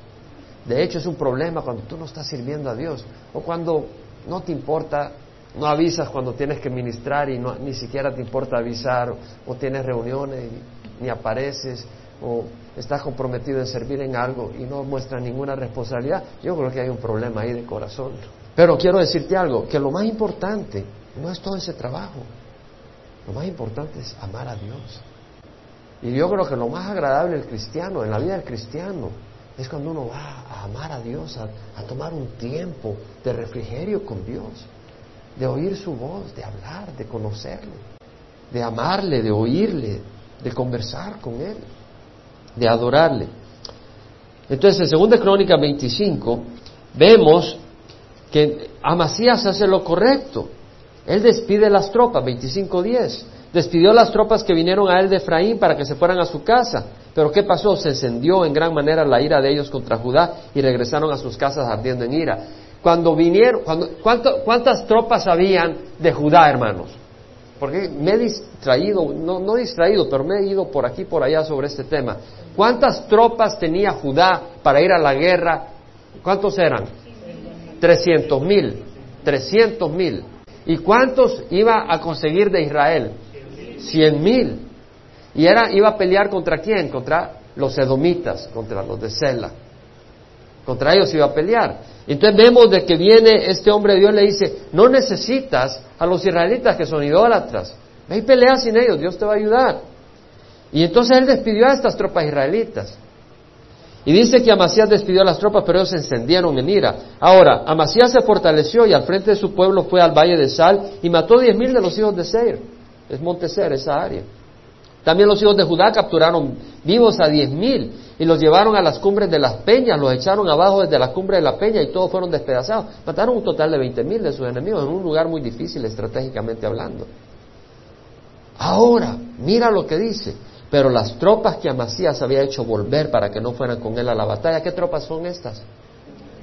De hecho, es un problema cuando tú no estás sirviendo a Dios o cuando no te importa, no avisas cuando tienes que ministrar y no, ni siquiera te importa avisar o, tienes reuniones y ni apareces o estás comprometido en servir en algo y no muestras ninguna responsabilidad. Yo creo que hay un problema ahí de corazón. Pero quiero decirte algo, que lo más importante no es todo ese trabajo. Lo más importante es amar a Dios. Y yo creo que lo más agradable del cristiano, en la vida del cristiano, es cuando uno va a amar a Dios, a, tomar un tiempo de refrigerio con Dios, de oír su voz, de hablar, de conocerle, de amarle, de oírle, de conversar con Él, de adorarle. Entonces, en 2 Crónica 25, vemos que Amasías hace lo correcto. Él despide las tropas, 25.10. Despidió las tropas que vinieron a él de Efraín para que se fueran a su casa. Pero ¿qué pasó? Se encendió en gran manera la ira de ellos contra Judá y regresaron a sus casas ardiendo en ira. Cuando vinieron, cuando, ¿cuántas tropas habían de Judá, hermanos? Porque me he distraído, no, no distraído, pero me he ido por aquí por allá sobre este tema. ¿Cuántas tropas tenía Judá para ir a la guerra? ¿Cuántos eran? Trescientos mil. Trescientos mil. ¿Y cuántos iba a conseguir de Israel? Cien mil. Y era, iba a pelear contra quién? Contra los edomitas, contra los de Sela. Contra ellos iba a pelear. Entonces vemos de que viene este hombre de Dios le dice, no necesitas a los israelitas que son idólatras. Ve y pelea sin ellos, Dios te va a ayudar. Y entonces él despidió a estas tropas israelitas. Y dice que Amasías despidió a las tropas, pero ellos se encendieron en ira. Ahora, Amasías se fortaleció y al frente de su pueblo fue al valle de Sal y mató diez mil de los hijos de Seir. Es Monteser, esa área. También los hijos de Judá capturaron vivos a diez mil y los llevaron a las cumbres de las peñas, los echaron abajo desde la cumbre de la peña y todos fueron despedazados. Mataron un total de veinte mil de sus enemigos en un lugar muy difícil estratégicamente hablando. Ahora, mira lo que dice. Pero las tropas que Amasías había hecho volver para que no fueran con él a la batalla, ¿qué tropas son estas?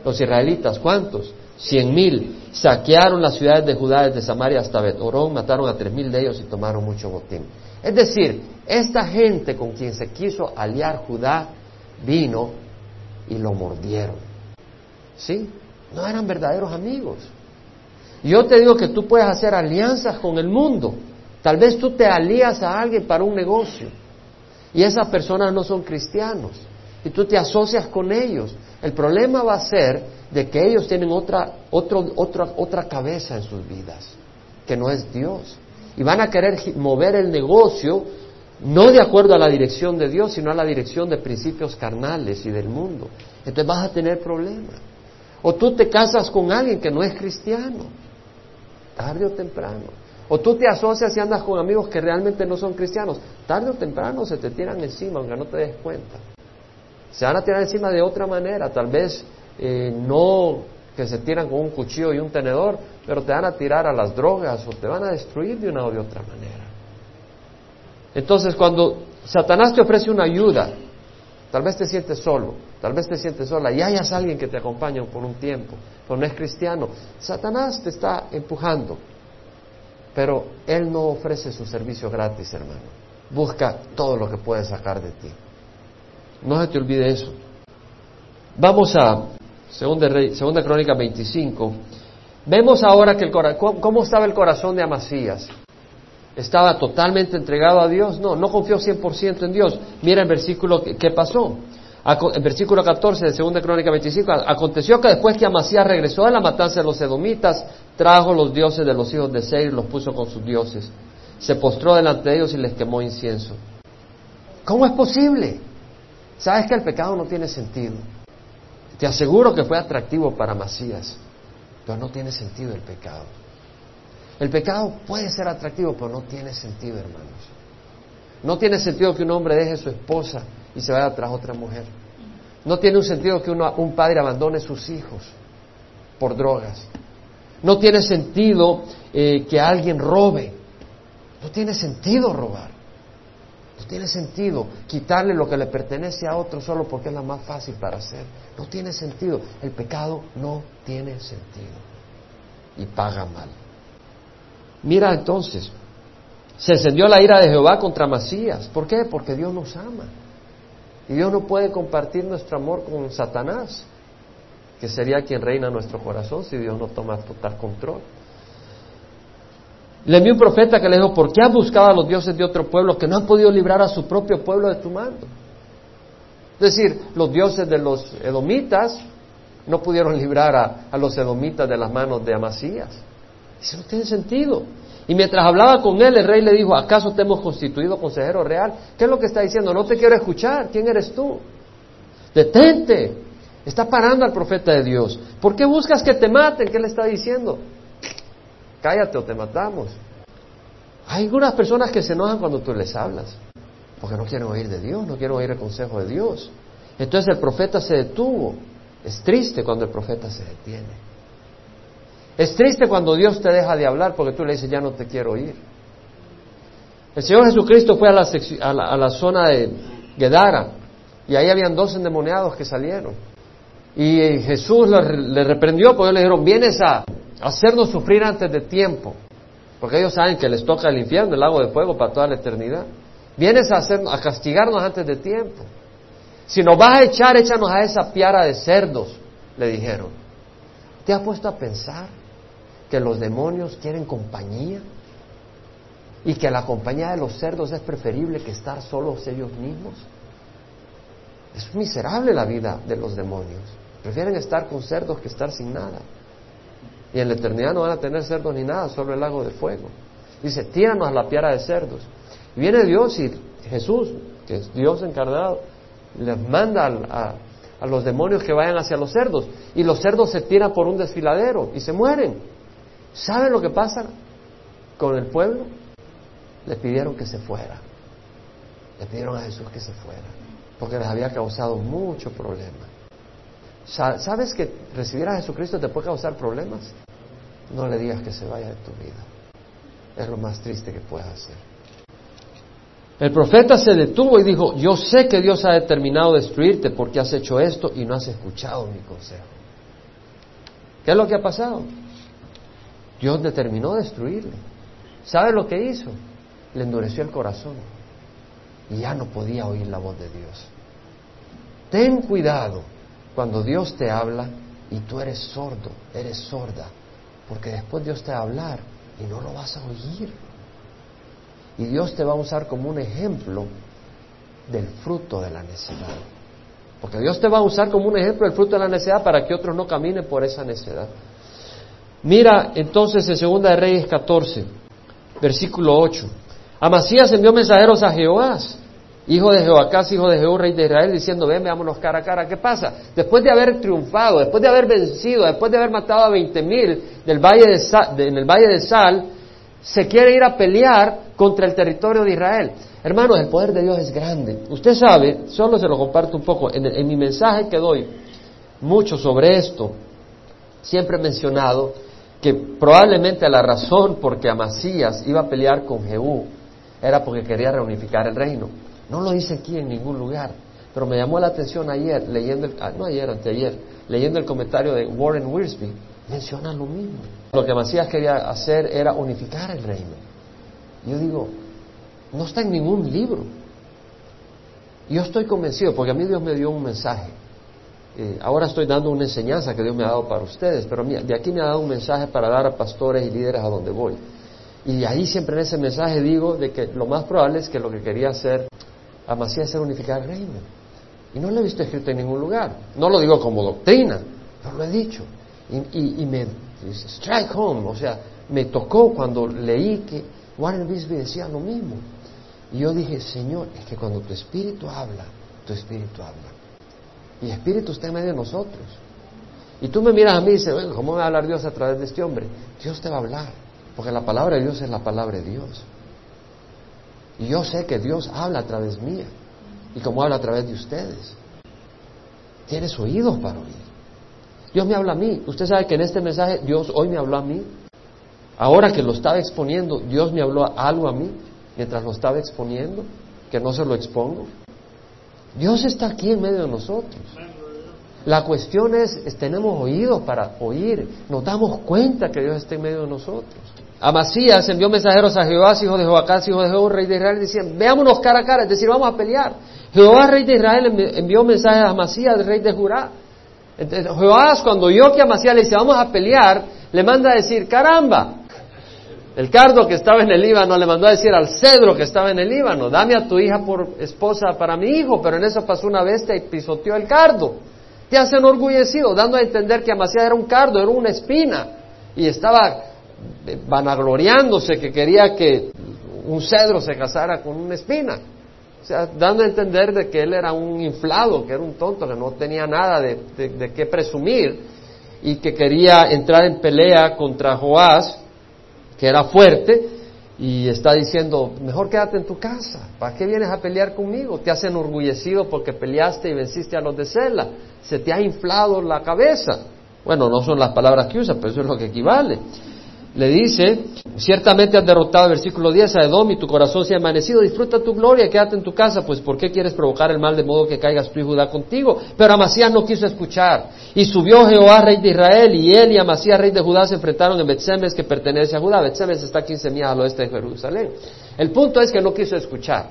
Los israelitas, ¿cuántos? Cien mil. Saquearon las ciudades de Judá desde Samaria hasta Betorón, mataron a tres mil de ellos y tomaron mucho botín. Es decir, esta gente con quien se quiso aliar Judá vino y lo mordieron. ¿Sí? No eran verdaderos amigos. Yo te digo que tú puedes hacer alianzas con el mundo. Tal vez tú te alías a alguien para un negocio y esas personas no son cristianos y tú te asocias con ellos. El problema va a ser de que ellos tienen otra, otra, otra cabeza en sus vidas, que no es Dios. Y van a querer mover el negocio no de acuerdo a la dirección de Dios, sino a la dirección de principios carnales y del mundo. Entonces vas a tener problemas. O tú te casas con alguien que no es cristiano, tarde o temprano. O tú te asocias y andas con amigos que realmente no son cristianos. Tarde o temprano se te tiran encima, aunque no te des cuenta. Se van a tirar encima de otra manera, tal vez eh, no que se tiran con un cuchillo y un tenedor, pero te van a tirar a las drogas o te van a destruir de una o de otra manera. Entonces, cuando Satanás te ofrece una ayuda, tal vez te sientes solo, tal vez te sientes sola y hayas alguien que te acompaña por un tiempo, pero no es cristiano, Satanás te está empujando pero Él no ofrece su servicio gratis, hermano. Busca todo lo que puede sacar de ti. No se te olvide eso. Vamos a Segunda, segunda Crónica 25. Vemos ahora que el cómo estaba el corazón de Amasías. ¿Estaba totalmente entregado a Dios? No, no confió 100% en Dios. Mira el versículo que pasó. En versículo 14 de 2 Crónica 25, aconteció que después que Amasías regresó a la matanza de los edomitas, trajo los dioses de los hijos de Seir y los puso con sus dioses. Se postró delante de ellos y les quemó incienso. ¿Cómo es posible? ¿Sabes que el pecado no tiene sentido? Te aseguro que fue atractivo para Masías, pero no tiene sentido el pecado. El pecado puede ser atractivo, pero no tiene sentido, hermanos. No tiene sentido que un hombre deje a su esposa y se vaya tras otra mujer. No tiene un sentido que un padre abandone sus hijos por drogas. No tiene sentido eh, que alguien robe. No tiene sentido robar. No tiene sentido quitarle lo que le pertenece a otro solo porque es la más fácil para hacer. No tiene sentido. El pecado no tiene sentido. Y paga mal. Mira entonces, se encendió la ira de Jehová contra Masías. ¿Por qué? Porque Dios nos ama. Y Dios no puede compartir nuestro amor con Satanás, que sería quien reina nuestro corazón si Dios no toma total control. Le envió un profeta que le dijo, ¿por qué has buscado a los dioses de otro pueblo que no han podido librar a su propio pueblo de tu mando? Es decir, los dioses de los edomitas no pudieron librar a, a los edomitas de las manos de Amasías. No tiene sentido. Y mientras hablaba con él, el rey le dijo, ¿acaso te hemos constituido consejero real? ¿Qué es lo que está diciendo? No te quiero escuchar. ¿Quién eres tú? Detente. Está parando al profeta de Dios. ¿Por qué buscas que te maten? ¿Qué le está diciendo? Cállate o te matamos. Hay algunas personas que se enojan cuando tú les hablas, porque no quieren oír de Dios, no quieren oír el consejo de Dios. Entonces el profeta se detuvo. Es triste cuando el profeta se detiene. Es triste cuando Dios te deja de hablar porque tú le dices, ya no te quiero oír. El Señor Jesucristo fue a la, a la, zona de Gedara y ahí habían dos endemoniados que salieron. Y Jesús le, reprendió porque le dijeron, vienes a hacernos sufrir antes de tiempo. Porque ellos saben que les toca el infierno, el lago de fuego para toda la eternidad. Vienes a, a castigarnos antes de tiempo. Si nos vas a echar, échanos a esa piara de cerdos, le dijeron. ¿Te has puesto a pensar? Que los demonios quieren compañía y que la compañía de los cerdos es preferible que estar solos ellos mismos. Es miserable la vida de los demonios. Prefieren estar con cerdos que estar sin nada. Y en la eternidad no van a tener cerdos ni nada, solo el lago de fuego. Dice, tíranos a la piara de cerdos. Y viene Dios y Jesús, que es Dios encarnado, les manda a, a los demonios que vayan hacia los cerdos. Y los cerdos se tiran por un desfiladero y se mueren. ¿Saben lo que pasa con el pueblo? Le pidieron que se fuera. Le pidieron a Jesús que se fuera, porque les había causado mucho problema. ¿Sabes que recibir a Jesucristo te puede causar problemas? No le digas que se vaya de tu vida. Es lo más triste que puedes hacer. El profeta se detuvo y dijo, yo sé que Dios ha determinado destruirte porque has hecho esto y no has escuchado mi consejo. ¿Qué es lo que ha pasado? Dios determinó destruirle. ¿Sabe lo que hizo? Le endureció el corazón y ya no podía oír la voz de Dios. Ten cuidado cuando Dios te habla y tú eres sordo, eres sorda, porque después Dios te va a hablar y no lo vas a oír. Y Dios te va a usar como un ejemplo del fruto de la necedad. Porque Dios te va a usar como un ejemplo del fruto de la necedad para que otros no caminen por esa necedad. Mira entonces en Segunda de Reyes 14, versículo 8. Amasías envió mensajeros a Jehová, hijo de Jehoacás, hijo de Jehú, rey de Israel, diciendo, ven, veámonos cara a cara. ¿Qué pasa? Después de haber triunfado, después de haber vencido, después de haber matado a veinte mil en el valle de Sal, se quiere ir a pelear contra el territorio de Israel. Hermanos, el poder de Dios es grande. Usted sabe, solo se lo comparto un poco, en, en mi mensaje que doy mucho sobre esto, siempre he mencionado que probablemente la razón por que Amasías iba a pelear con Jehú era porque quería reunificar el reino. No lo dice aquí en ningún lugar, pero me llamó la atención ayer, leyendo, el, ah, no ayer, anteayer, leyendo el comentario de Warren Wiersbe, menciona lo mismo. Lo que Amasías quería hacer era unificar el reino. Yo digo, no está en ningún libro. Yo estoy convencido, porque a mí Dios me dio un mensaje eh, ahora estoy dando una enseñanza que Dios me ha dado para ustedes, pero de aquí me ha dado un mensaje para dar a pastores y líderes a donde voy. Y ahí siempre en ese mensaje digo de que lo más probable es que lo que quería hacer Amasías era unificar el reino. Y no lo he visto escrito en ningún lugar. No lo digo como doctrina, pero lo he dicho. Y, y, me strike home, o sea, me tocó cuando leí que Warren Bisbee decía lo mismo. Y yo dije, Señor, es que cuando tu espíritu habla, tu espíritu habla. Y Espíritu está en medio de nosotros. Y tú me miras a mí y dices, bueno, ¿cómo va a hablar Dios a través de este hombre? Dios te va a hablar, porque la palabra de Dios es la palabra de Dios. Y yo sé que Dios habla a través mía, y como habla a través de ustedes. Tienes oídos para oír. Dios me habla a mí. Usted sabe que en este mensaje Dios hoy me habló a mí. Ahora que lo estaba exponiendo, Dios me habló algo a mí mientras lo estaba exponiendo, que no se lo expongo. Dios está aquí en medio de nosotros. La cuestión es, tenemos oídos para oír, nos damos cuenta que Dios está en medio de nosotros. Amasías envió mensajeros a Jehová, hijo de Joacás, hijo de Jehová, rey de Israel, y decían, veámonos cara a cara, es decir, vamos a pelear. Jehová, rey de Israel, envió mensajes a Amasías, rey de Judá. Jehová, cuando oyó que Amasías le dice, vamos a pelear, le manda a decir, caramba, el cardo que estaba en el Líbano le mandó a decir al cedro que estaba en el Líbano, dame a tu hija por esposa para mi hijo, pero en eso pasó una bestia y pisoteó el cardo te has enorgullecido, dando a entender que Amasías era un cardo, era una espina, y estaba vanagloriándose que quería que un cedro se casara con una espina. O sea, dando a entender de que él era un inflado, que era un tonto, que no tenía nada de, de qué presumir, y que quería entrar en pelea contra Joás, que era fuerte, y está diciendo, mejor quédate en tu casa, ¿para qué vienes a pelear conmigo? Te has enorgullecido porque peleaste y venciste a los de Sela, se te ha inflado la cabeza. Bueno, no son las palabras que usa, pero eso es lo que equivale le dice, ciertamente has derrotado, versículo 10, a Edom y tu corazón se ha amanecido, disfruta tu gloria, quédate en tu casa, pues ¿por qué quieres provocar el mal de modo que caigas tú y Judá contigo? Pero Amasías no quiso escuchar. Y subió Jehová, rey de Israel, y él y Amasías, rey de Judá, se enfrentaron en Betsemes, que pertenece a Judá. Betsemes está a 15 millas al oeste de Jerusalén. El punto es que no quiso escuchar.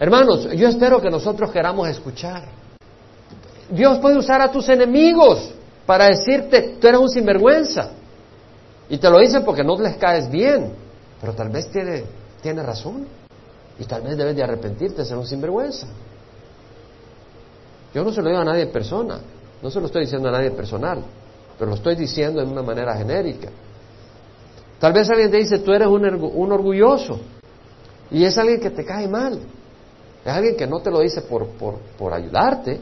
Hermanos, yo espero que nosotros queramos escuchar. Dios puede usar a tus enemigos para decirte, tú eres un sinvergüenza. Y te lo dicen porque no les caes bien, pero tal vez tiene, tiene razón. Y tal vez debes de arrepentirte, ser un sinvergüenza. Yo no se lo digo a nadie en persona, no se lo estoy diciendo a nadie personal, pero lo estoy diciendo en una manera genérica. Tal vez alguien te dice, tú eres un, un orgulloso, y es alguien que te cae mal. Es alguien que no te lo dice por, por, por ayudarte,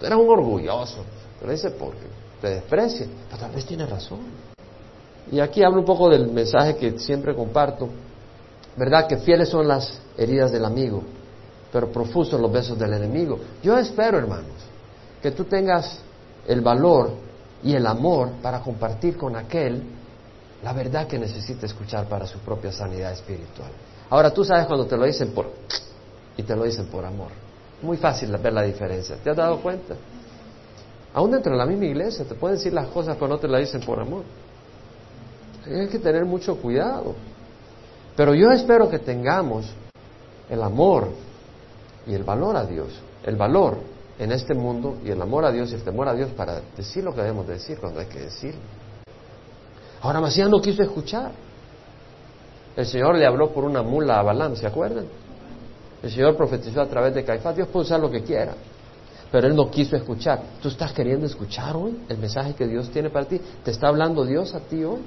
tú eres un orgulloso, te lo dice porque te desprecia, pero tal vez tiene razón. Y aquí hablo un poco del mensaje que siempre comparto, ¿verdad? Que fieles son las heridas del amigo, pero profusos los besos del enemigo. Yo espero, hermanos, que tú tengas el valor y el amor para compartir con aquel la verdad que necesita escuchar para su propia sanidad espiritual. Ahora tú sabes cuando te lo dicen por y te lo dicen por amor. Muy fácil ver la diferencia. ¿Te has dado cuenta? Aún dentro de la misma iglesia te pueden decir las cosas pero no te las dicen por amor. Hay que tener mucho cuidado. Pero yo espero que tengamos el amor y el valor a Dios, el valor en este mundo y el amor a Dios y el temor a Dios para decir lo que debemos decir cuando hay que decirlo. Ahora Macías no quiso escuchar. El Señor le habló por una mula a Balaam, ¿se acuerdan? El Señor profetizó a través de Caifás, Dios puede usar lo que quiera, pero él no quiso escuchar. ¿Tú estás queriendo escuchar hoy el mensaje que Dios tiene para ti? ¿Te está hablando Dios a ti hoy?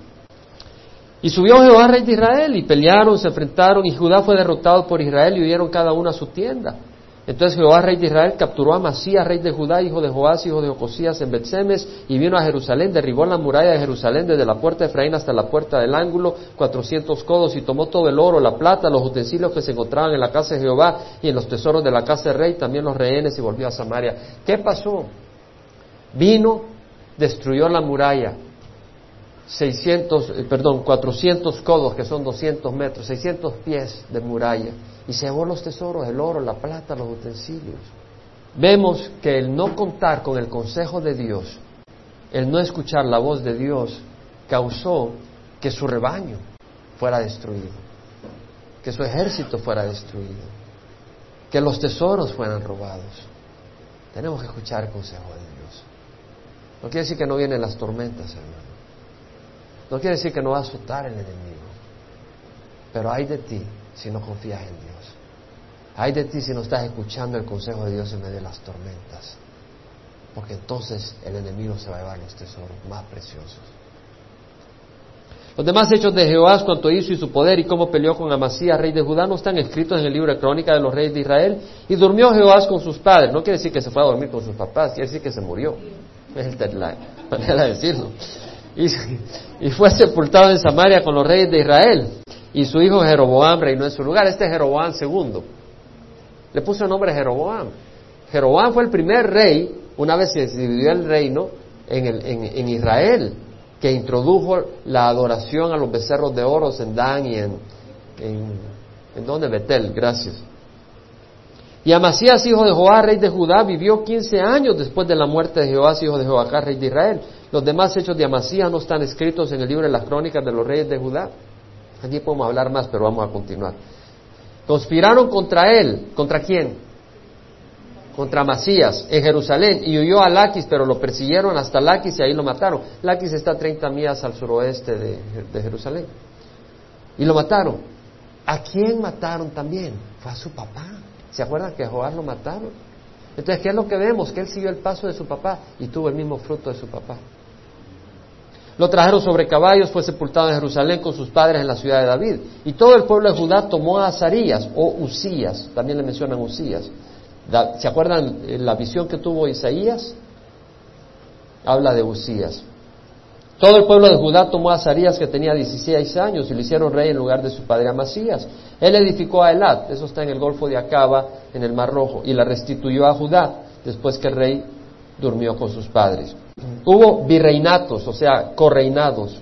Y subió Jehová, rey de Israel, y pelearon, se enfrentaron, y Judá fue derrotado por Israel, y huyeron cada uno a su tienda. Entonces Jehová, rey de Israel, capturó a Masías, rey de Judá, hijo de Joás, hijo de Ocosías, en Betsemes, y vino a Jerusalén, derribó la muralla de Jerusalén desde la puerta de Efraín hasta la puerta del ángulo, cuatrocientos codos, y tomó todo el oro, la plata, los utensilios que se encontraban en la casa de Jehová y en los tesoros de la casa del rey, también los rehenes, y volvió a Samaria. ¿Qué pasó? Vino, destruyó la muralla, 600, eh, perdón, 400 codos, que son 200 metros, 600 pies de muralla, y se llevó los tesoros, el oro, la plata, los utensilios. Vemos que el no contar con el consejo de Dios, el no escuchar la voz de Dios, causó que su rebaño fuera destruido, que su ejército fuera destruido, que los tesoros fueran robados. Tenemos que escuchar el consejo de Dios. No quiere decir que no vienen las tormentas, hermano. No quiere decir que no va a azotar el enemigo, pero hay de ti si no confías en Dios. Hay de ti si no estás escuchando el consejo de Dios en medio de las tormentas, porque entonces el enemigo se va a llevar los tesoros más preciosos. Los demás hechos de Jehová, cuanto hizo y su poder y cómo peleó con Amasías, rey de Judá, no están escritos en el libro de crónica de los reyes de Israel. Y durmió Jehová con sus padres. No quiere decir que se fue a dormir con sus papás, quiere decir que se murió. Es la manera de decirlo. Y, y fue sepultado en Samaria con los reyes de Israel. Y su hijo Jeroboam reinó en su lugar. Este es Jeroboam segundo. Le puso el nombre Jeroboam. Jeroboam fue el primer rey, una vez se dividió el reino, en, el, en Israel que introdujo la adoración a los becerros de oro en Dan y en, en, en donde Betel, gracias. Y Amasías, hijo de Joá, rey de Judá, vivió 15 años después de la muerte de Jehová, hijo de Joacá, rey de Israel. Los demás hechos de Amasías no están escritos en el libro de las crónicas de los reyes de Judá. Allí podemos hablar más, pero vamos a continuar. Conspiraron contra él. ¿Contra quién? contra Masías en Jerusalén y huyó a Laquis, pero lo persiguieron hasta Laquis y ahí lo mataron. Laquis está a 30 millas al suroeste de, de Jerusalén. Y lo mataron. ¿A quién mataron también? Fue a su papá. ¿Se acuerdan que a Joás lo mataron? Entonces, ¿qué es lo que vemos? Que él siguió el paso de su papá y tuvo el mismo fruto de su papá. Lo trajeron sobre caballos, fue sepultado en Jerusalén con sus padres en la ciudad de David. Y todo el pueblo de Judá tomó a Azarías o Usías, también le mencionan Usías, ¿Se acuerdan la visión que tuvo Isaías? Habla de Usías. Todo el pueblo de Judá tomó a Azarías que tenía 16 años y lo hicieron rey en lugar de su padre Amasías. Él edificó a Elat, eso está en el Golfo de Acaba, en el Mar Rojo, y la restituyó a Judá después que el rey durmió con sus padres. Hubo virreinatos, o sea, correinados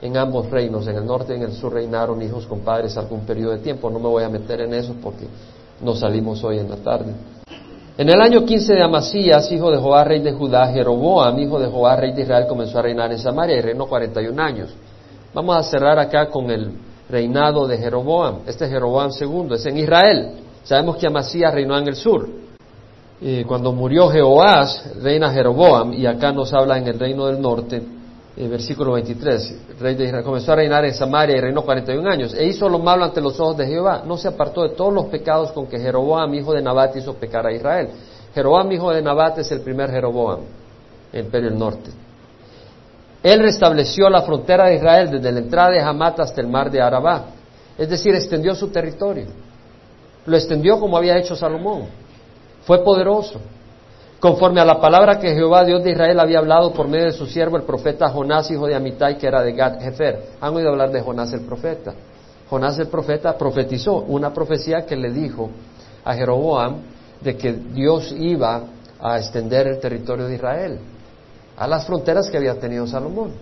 en ambos reinos, en el norte y en el sur reinaron hijos con padres algún periodo de tiempo. No me voy a meter en eso porque no salimos hoy en la tarde. En el año 15 de Amasías, hijo de Joá, rey de Judá, Jeroboam, hijo de Joá, rey de Israel, comenzó a reinar en Samaria y reinó 41 años. Vamos a cerrar acá con el reinado de Jeroboam. Este es Jeroboam II, es en Israel. Sabemos que Amasías reinó en el sur. Y cuando murió Jehoás, reina Jeroboam, y acá nos habla en el reino del norte, el versículo 23, rey de Israel, comenzó a reinar en Samaria y reinó 41 años, e hizo lo malo ante los ojos de Jehová, no se apartó de todos los pecados con que Jeroboam, hijo de Nabat, hizo pecar a Israel. Jeroboam, hijo de Nabat, es el primer Jeroboam, el imperio del norte. Él restableció la frontera de Israel desde la entrada de Hamat hasta el mar de Arabá, es decir, extendió su territorio. Lo extendió como había hecho Salomón. Fue poderoso conforme a la palabra que Jehová Dios de Israel había hablado por medio de su siervo el profeta Jonás, hijo de Amitai, que era de Gad Jefer. ¿Han oído hablar de Jonás el profeta? Jonás el profeta profetizó una profecía que le dijo a Jeroboam de que Dios iba a extender el territorio de Israel a las fronteras que había tenido Salomón.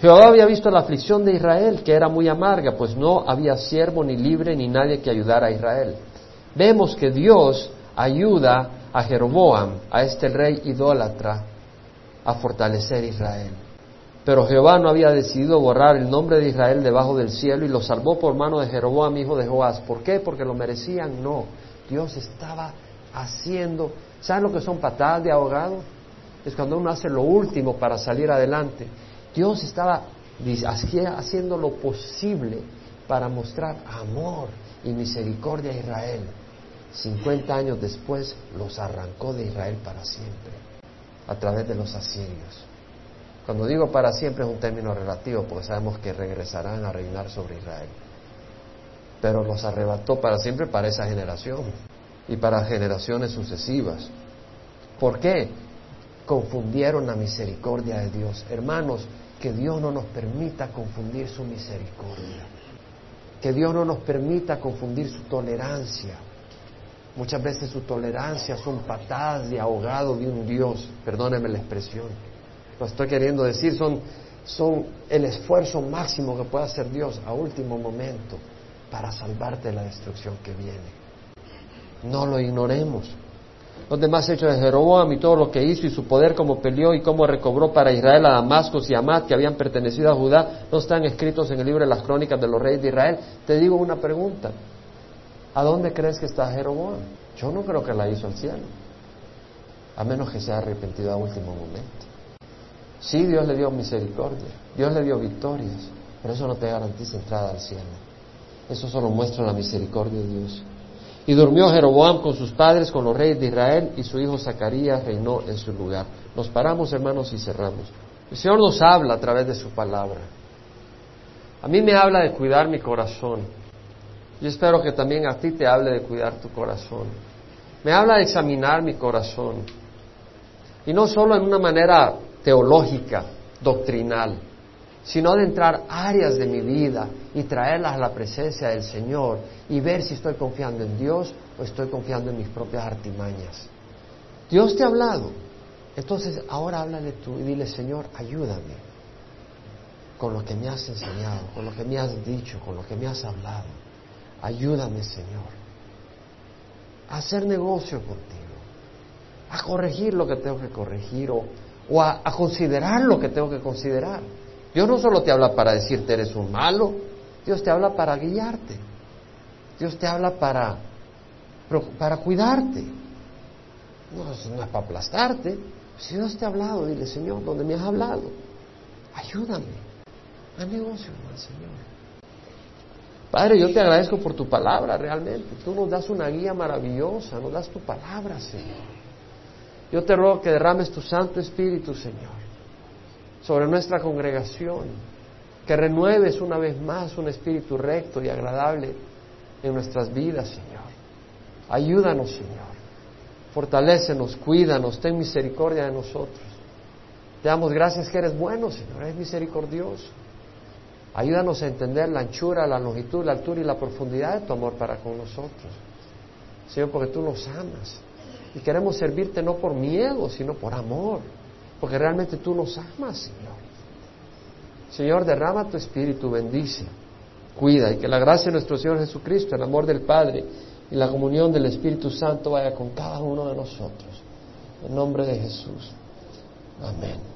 Jehová había visto la aflicción de Israel, que era muy amarga, pues no había siervo ni libre ni nadie que ayudara a Israel. Vemos que Dios ayuda a Jeroboam, a este rey idólatra, a fortalecer Israel. Pero Jehová no había decidido borrar el nombre de Israel debajo del cielo y lo salvó por mano de Jeroboam, hijo de Joás. ¿Por qué? Porque lo merecían. No. Dios estaba haciendo. ¿Saben lo que son patadas de ahogado? Es cuando uno hace lo último para salir adelante. Dios estaba haciendo lo posible para mostrar amor y misericordia a Israel. 50 años después los arrancó de Israel para siempre, a través de los asirios. Cuando digo para siempre es un término relativo, porque sabemos que regresarán a reinar sobre Israel. Pero los arrebató para siempre para esa generación y para generaciones sucesivas. ¿Por qué? Confundieron la misericordia de Dios. Hermanos, que Dios no nos permita confundir su misericordia. Que Dios no nos permita confundir su tolerancia Muchas veces su tolerancia son patadas de ahogado de un Dios, perdóneme la expresión. Lo estoy queriendo decir, son, el esfuerzo máximo que puede hacer Dios a último momento para salvarte de la destrucción que viene. No lo ignoremos. Los demás hechos de Jeroboam y todo lo que hizo y su poder como peleó y cómo recobró para Israel a Damasco y Amat que habían pertenecido a Judá no están escritos en el libro de las crónicas de los reyes de Israel. Te digo una pregunta. ¿A dónde crees que está Jeroboam? Yo no creo que la hizo al cielo, a menos que se haya arrepentido a último momento. Sí, Dios le dio misericordia, Dios le dio victorias, pero eso no te garantiza entrada al cielo. Eso solo muestra la misericordia de Dios. Y durmió Jeroboam con sus padres, con los reyes de Israel, y su hijo Zacarías reinó en su lugar. Nos paramos, hermanos, y cerramos. El Señor nos habla a través de su palabra. A mí me habla de cuidar mi corazón. Yo espero que también a ti te hable de cuidar tu corazón. Me habla de examinar mi corazón. Y no solo en una manera teológica, doctrinal, sino de entrar áreas de mi vida y traerlas a la presencia del Señor y ver si estoy confiando en Dios o estoy confiando en mis propias artimañas. Dios te ha hablado. Entonces ahora háblale tú y dile, Señor, ayúdame con lo que me has enseñado, con lo que me has dicho, con lo que me has hablado. Ayúdame, Señor, a hacer negocio contigo, a corregir lo que tengo que corregir o, a, a considerar lo que tengo que considerar. Dios no solo te habla para decirte eres un malo, Dios te habla para guiarte. Dios te habla para, para cuidarte. No, es para aplastarte. Si Dios te ha hablado, dile, Señor, donde me has hablado, ayúdame a negocio Señor. Padre, yo te agradezco por tu palabra realmente. Tú nos das una guía maravillosa, nos das tu palabra, Señor. Yo te ruego que derrames tu Santo Espíritu, Señor, sobre nuestra congregación, que renueves una vez más un espíritu recto y agradable en nuestras vidas, Señor. Ayúdanos, Señor. Fortalécenos, cuídanos, ten misericordia de nosotros. Te damos gracias que eres bueno, Señor, eres misericordioso. Ayúdanos a entender la anchura, la longitud, la altura y la profundidad de tu amor para con nosotros. Señor, porque tú nos amas. Y queremos servirte no por miedo, sino por amor. Porque realmente tú nos amas, Señor. Señor, derrama tu espíritu, bendice, cuida y que la gracia de nuestro Señor Jesucristo, el amor del Padre y la comunión del Espíritu Santo vaya con cada uno de nosotros. En nombre de Jesús. Amén.